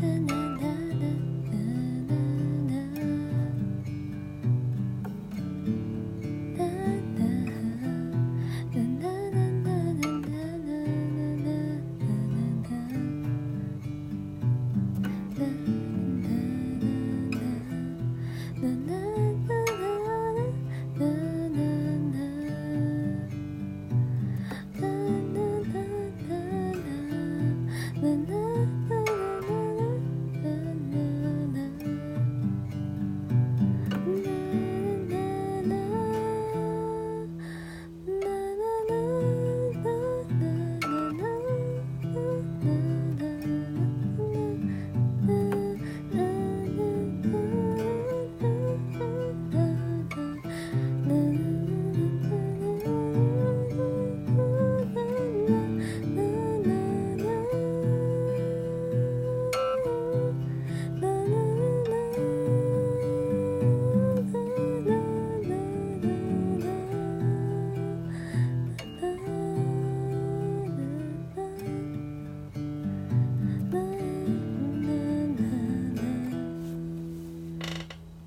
的那